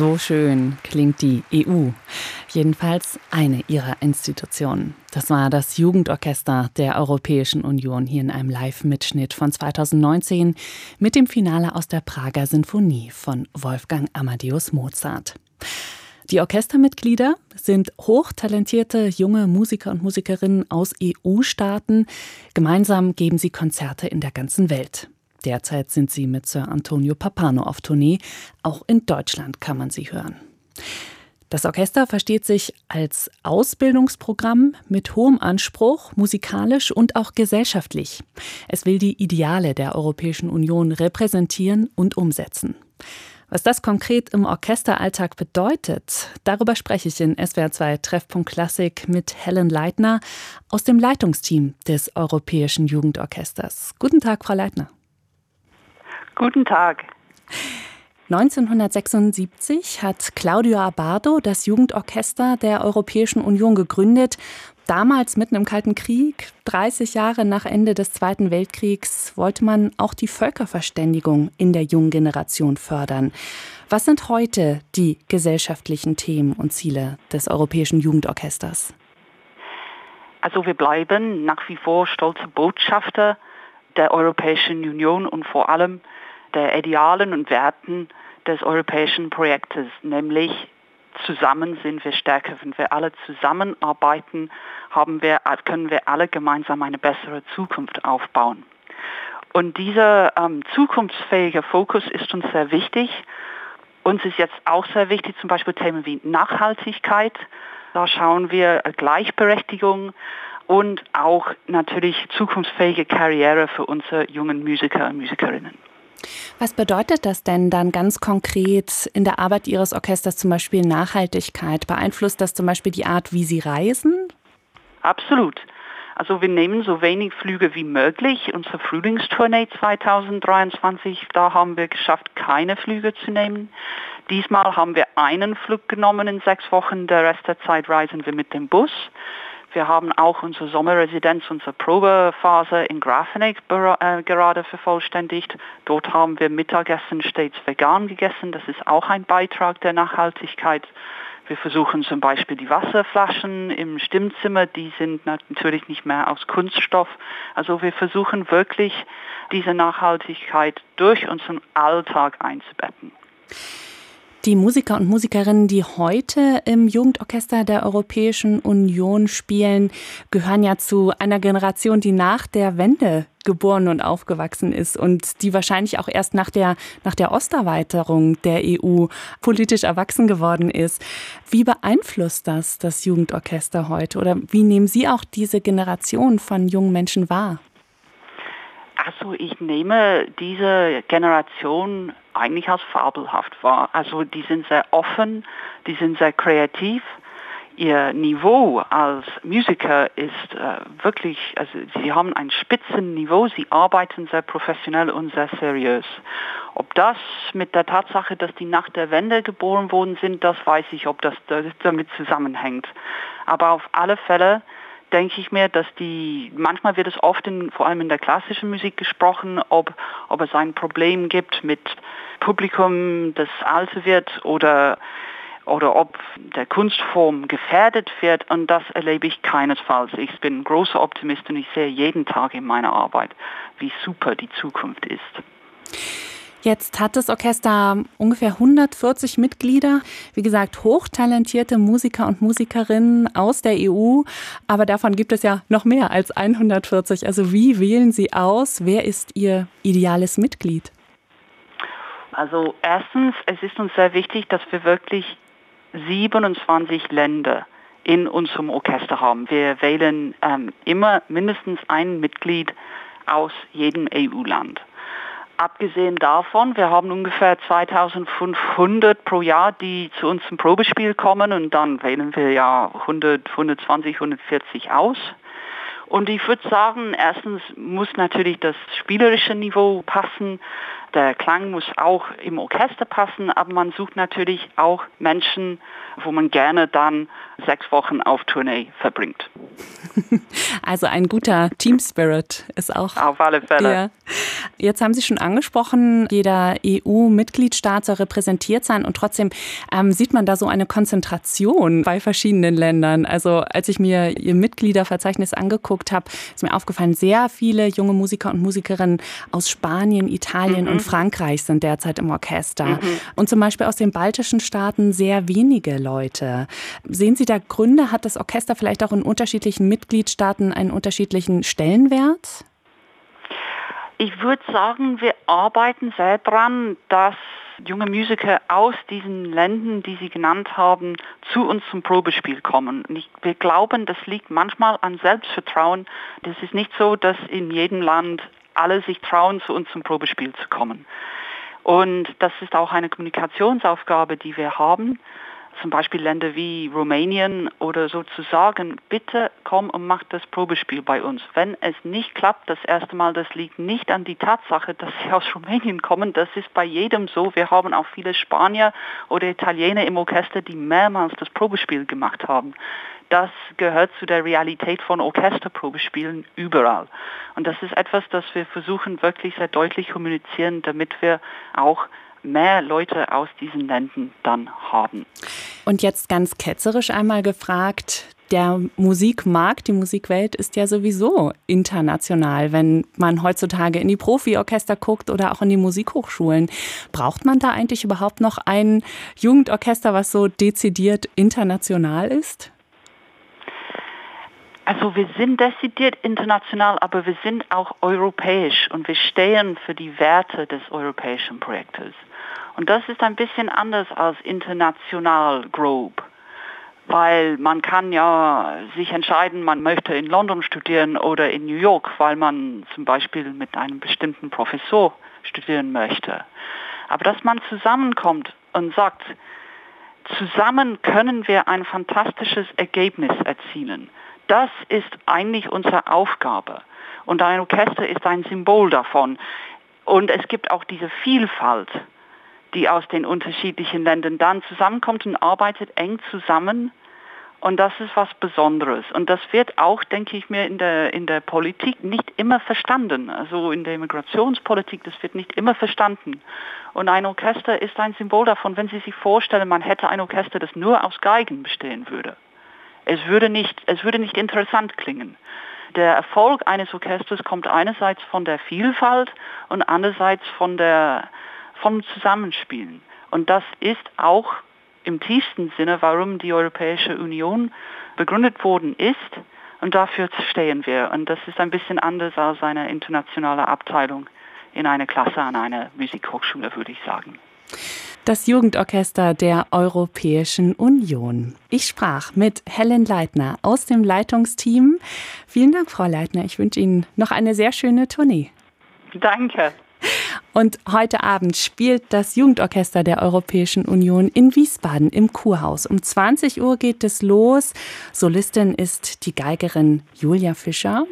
So schön klingt die EU. Jedenfalls eine ihrer Institutionen. Das war das Jugendorchester der Europäischen Union hier in einem Live-Mitschnitt von 2019 mit dem Finale aus der Prager Sinfonie von Wolfgang Amadeus Mozart. Die Orchestermitglieder sind hochtalentierte junge Musiker und Musikerinnen aus EU-Staaten. Gemeinsam geben sie Konzerte in der ganzen Welt. Derzeit sind sie mit Sir Antonio Papano auf Tournee. Auch in Deutschland kann man sie hören. Das Orchester versteht sich als Ausbildungsprogramm mit hohem Anspruch, musikalisch und auch gesellschaftlich. Es will die Ideale der Europäischen Union repräsentieren und umsetzen. Was das konkret im Orchesteralltag bedeutet, darüber spreche ich in SWR2 Treffpunkt Klassik mit Helen Leitner aus dem Leitungsteam des Europäischen Jugendorchesters. Guten Tag, Frau Leitner. Guten Tag. 1976 hat Claudio Abbado das Jugendorchester der Europäischen Union gegründet. Damals mitten im Kalten Krieg, 30 Jahre nach Ende des Zweiten Weltkriegs, wollte man auch die Völkerverständigung in der jungen Generation fördern. Was sind heute die gesellschaftlichen Themen und Ziele des Europäischen Jugendorchesters? Also wir bleiben nach wie vor stolze Botschafter der Europäischen Union und vor allem der Idealen und Werten des europäischen Projektes, nämlich zusammen sind wir stärker. Wenn wir alle zusammenarbeiten, haben wir, können wir alle gemeinsam eine bessere Zukunft aufbauen. Und dieser ähm, zukunftsfähige Fokus ist uns sehr wichtig. Uns ist jetzt auch sehr wichtig, zum Beispiel Themen wie Nachhaltigkeit. Da schauen wir Gleichberechtigung und auch natürlich zukunftsfähige Karriere für unsere jungen Musiker und Musikerinnen. Was bedeutet das denn dann ganz konkret in der Arbeit Ihres Orchesters zum Beispiel Nachhaltigkeit? Beeinflusst das zum Beispiel die Art, wie Sie reisen? Absolut. Also wir nehmen so wenig Flüge wie möglich. Unsere Frühlingstournee 2023, da haben wir geschafft, keine Flüge zu nehmen. Diesmal haben wir einen Flug genommen in sechs Wochen. Der Rest der Zeit reisen wir mit dem Bus. Wir haben auch unsere Sommerresidenz, unsere Probephase in Grafenig äh, gerade vervollständigt. Dort haben wir Mittagessen stets vegan gegessen. Das ist auch ein Beitrag der Nachhaltigkeit. Wir versuchen zum Beispiel die Wasserflaschen im Stimmzimmer, die sind natürlich nicht mehr aus Kunststoff. Also wir versuchen wirklich diese Nachhaltigkeit durch unseren Alltag einzubetten. Die Musiker und Musikerinnen, die heute im Jugendorchester der Europäischen Union spielen, gehören ja zu einer Generation, die nach der Wende geboren und aufgewachsen ist und die wahrscheinlich auch erst nach der, nach der Osterweiterung der EU politisch erwachsen geworden ist. Wie beeinflusst das das Jugendorchester heute oder wie nehmen Sie auch diese Generation von jungen Menschen wahr? Also ich nehme diese Generation eigentlich als fabelhaft wahr. Also die sind sehr offen, die sind sehr kreativ. Ihr Niveau als Musiker ist äh, wirklich, also sie haben ein Spitzenniveau, sie arbeiten sehr professionell und sehr seriös. Ob das mit der Tatsache, dass die nach der Wende geboren worden sind, das weiß ich, ob das damit zusammenhängt. Aber auf alle Fälle denke ich mir, dass die, manchmal wird es oft in, vor allem in der klassischen Musik gesprochen, ob, ob es ein Problem gibt mit Publikum, das alt wird oder, oder ob der Kunstform gefährdet wird und das erlebe ich keinesfalls. Ich bin großer Optimist und ich sehe jeden Tag in meiner Arbeit, wie super die Zukunft ist. Jetzt hat das Orchester ungefähr 140 Mitglieder. Wie gesagt, hochtalentierte Musiker und Musikerinnen aus der EU. Aber davon gibt es ja noch mehr als 140. Also wie wählen Sie aus? Wer ist Ihr ideales Mitglied? Also erstens, es ist uns sehr wichtig, dass wir wirklich 27 Länder in unserem Orchester haben. Wir wählen ähm, immer mindestens ein Mitglied aus jedem EU-Land. Abgesehen davon, wir haben ungefähr 2500 pro Jahr, die zu uns zum Probespiel kommen und dann wählen wir ja 100, 120, 140 aus. Und ich würde sagen, erstens muss natürlich das spielerische Niveau passen. Der Klang muss auch im Orchester passen, aber man sucht natürlich auch Menschen, wo man gerne dann sechs Wochen auf Tournee verbringt. Also ein guter Team Spirit ist auch. Auf alle Fälle. Ja. Jetzt haben Sie schon angesprochen, jeder EU-Mitgliedstaat soll repräsentiert sein und trotzdem ähm, sieht man da so eine Konzentration bei verschiedenen Ländern. Also als ich mir Ihr Mitgliederverzeichnis angeguckt habe, ist mir aufgefallen, sehr viele junge Musiker und Musikerinnen aus Spanien, Italien mhm. und Frankreich sind derzeit im Orchester. Mhm. Und zum Beispiel aus den baltischen Staaten sehr wenige Leute. Sehen Sie da Gründe? Hat das Orchester vielleicht auch in unterschiedlichen Mitgliedstaaten einen unterschiedlichen Stellenwert? Ich würde sagen, wir arbeiten sehr daran, dass junge Musiker aus diesen Ländern, die Sie genannt haben, zu uns zum Probespiel kommen. Und ich, wir glauben, das liegt manchmal an Selbstvertrauen. Das ist nicht so, dass in jedem Land alle sich trauen, zu uns zum Probespiel zu kommen. Und das ist auch eine Kommunikationsaufgabe, die wir haben zum Beispiel Länder wie Rumänien oder so zu sagen, bitte komm und mach das Probespiel bei uns. Wenn es nicht klappt, das erste Mal, das liegt nicht an die Tatsache, dass sie aus Rumänien kommen, das ist bei jedem so. Wir haben auch viele Spanier oder Italiener im Orchester, die mehrmals das Probespiel gemacht haben. Das gehört zu der Realität von Orchesterprobespielen überall. Und das ist etwas, das wir versuchen wirklich sehr deutlich kommunizieren, damit wir auch mehr Leute aus diesen Ländern dann haben. Und jetzt ganz ketzerisch einmal gefragt, der Musikmarkt, die Musikwelt ist ja sowieso international. Wenn man heutzutage in die Profiorchester guckt oder auch in die Musikhochschulen, braucht man da eigentlich überhaupt noch ein Jugendorchester, was so dezidiert international ist? Also wir sind dezidiert international, aber wir sind auch europäisch und wir stehen für die Werte des europäischen Projektes. Und das ist ein bisschen anders als international grob, weil man kann ja sich entscheiden, man möchte in London studieren oder in New York, weil man zum Beispiel mit einem bestimmten Professor studieren möchte. Aber dass man zusammenkommt und sagt, zusammen können wir ein fantastisches Ergebnis erzielen. Das ist eigentlich unsere Aufgabe. Und ein Orchester ist ein Symbol davon. Und es gibt auch diese Vielfalt die aus den unterschiedlichen Ländern dann zusammenkommt und arbeitet eng zusammen. Und das ist was Besonderes. Und das wird auch, denke ich mir, in der, in der Politik nicht immer verstanden. Also in der Immigrationspolitik, das wird nicht immer verstanden. Und ein Orchester ist ein Symbol davon, wenn Sie sich vorstellen, man hätte ein Orchester, das nur aus Geigen bestehen würde. Es würde nicht, es würde nicht interessant klingen. Der Erfolg eines Orchesters kommt einerseits von der Vielfalt und andererseits von der vom Zusammenspielen. Und das ist auch im tiefsten Sinne, warum die Europäische Union begründet worden ist. Und dafür stehen wir. Und das ist ein bisschen anders als eine internationale Abteilung in einer Klasse an einer Musikhochschule, würde ich sagen. Das Jugendorchester der Europäischen Union. Ich sprach mit Helen Leitner aus dem Leitungsteam. Vielen Dank, Frau Leitner. Ich wünsche Ihnen noch eine sehr schöne Tournee. Danke. Und heute Abend spielt das Jugendorchester der Europäischen Union in Wiesbaden im Kurhaus. Um 20 Uhr geht es los. Solistin ist die Geigerin Julia Fischer.